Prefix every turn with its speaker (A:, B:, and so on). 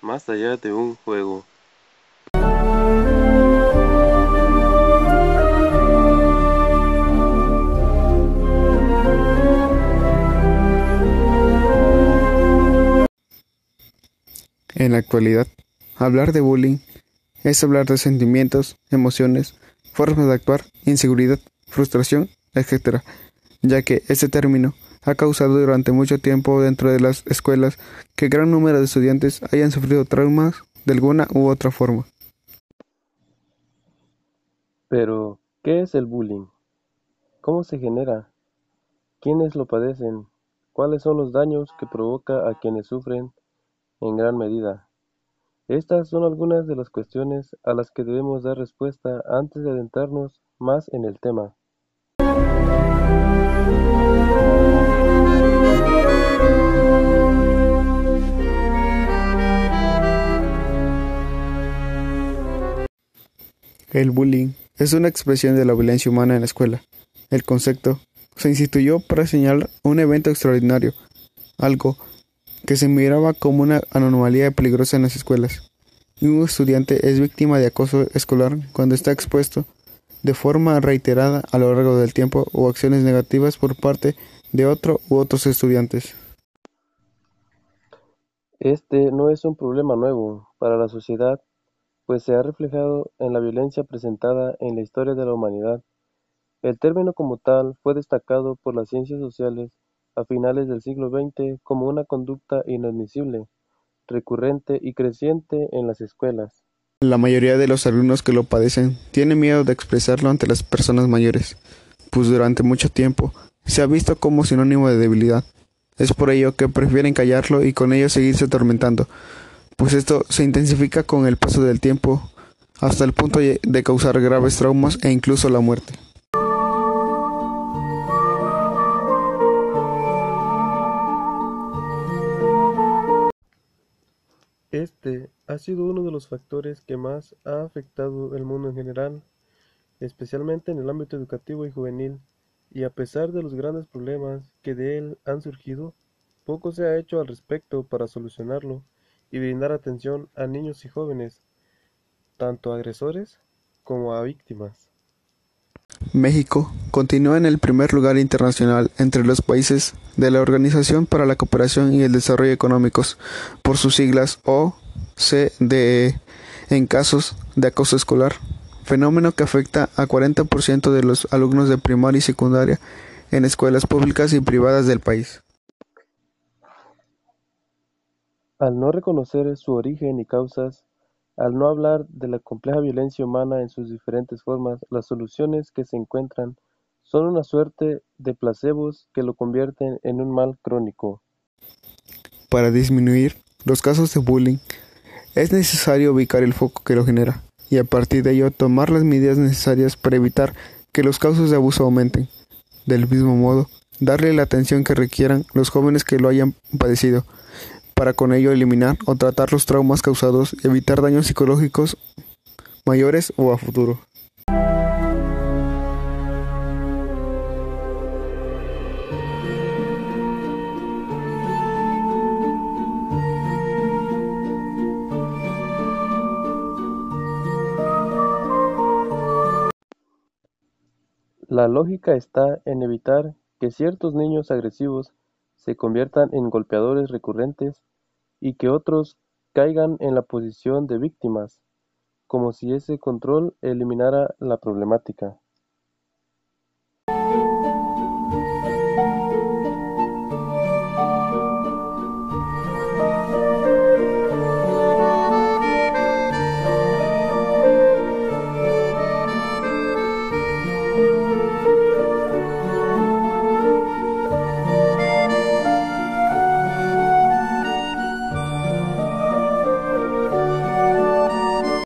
A: más allá de un juego.
B: En la actualidad, hablar de bullying es hablar de sentimientos, emociones, formas de actuar, inseguridad, frustración, etc., ya que este término ha causado durante mucho tiempo dentro de las escuelas que gran número de estudiantes hayan sufrido traumas de alguna u otra forma.
A: Pero, ¿qué es el bullying? ¿Cómo se genera? ¿Quiénes lo padecen? ¿Cuáles son los daños que provoca a quienes sufren en gran medida? Estas son algunas de las cuestiones a las que debemos dar respuesta antes de adentrarnos más en el tema.
B: El bullying es una expresión de la violencia humana en la escuela. El concepto se instituyó para señalar un evento extraordinario, algo que se miraba como una anomalía peligrosa en las escuelas. Un estudiante es víctima de acoso escolar cuando está expuesto de forma reiterada a lo largo del tiempo o acciones negativas por parte de otro u otros estudiantes.
A: Este no es un problema nuevo para la sociedad pues se ha reflejado en la violencia presentada en la historia de la humanidad. El término como tal fue destacado por las ciencias sociales a finales del siglo XX como una conducta inadmisible, recurrente y creciente en las escuelas.
B: La mayoría de los alumnos que lo padecen tienen miedo de expresarlo ante las personas mayores, pues durante mucho tiempo se ha visto como sinónimo de debilidad. Es por ello que prefieren callarlo y con ello seguirse atormentando, pues esto se intensifica con el paso del tiempo hasta el punto de causar graves traumas e incluso la muerte.
A: Este ha sido uno de los factores que más ha afectado el mundo en general, especialmente en el ámbito educativo y juvenil, y a pesar de los grandes problemas que de él han surgido, poco se ha hecho al respecto para solucionarlo y brindar atención a niños y jóvenes, tanto agresores como a víctimas.
B: México continúa en el primer lugar internacional entre los países de la Organización para la Cooperación y el Desarrollo Económicos, por sus siglas OCDE, en casos de acoso escolar, fenómeno que afecta a 40% de los alumnos de primaria y secundaria en escuelas públicas y privadas del país.
A: Al no reconocer su origen y causas, al no hablar de la compleja violencia humana en sus diferentes formas, las soluciones que se encuentran son una suerte de placebos que lo convierten en un mal crónico.
B: Para disminuir los casos de bullying, es necesario ubicar el foco que lo genera y a partir de ello tomar las medidas necesarias para evitar que los casos de abuso aumenten. Del mismo modo, darle la atención que requieran los jóvenes que lo hayan padecido, para con ello eliminar o tratar los traumas causados evitar daños psicológicos mayores o a futuro.
A: La lógica está en evitar que ciertos niños agresivos se conviertan en golpeadores recurrentes y que otros caigan en la posición de víctimas, como si ese control eliminara la problemática.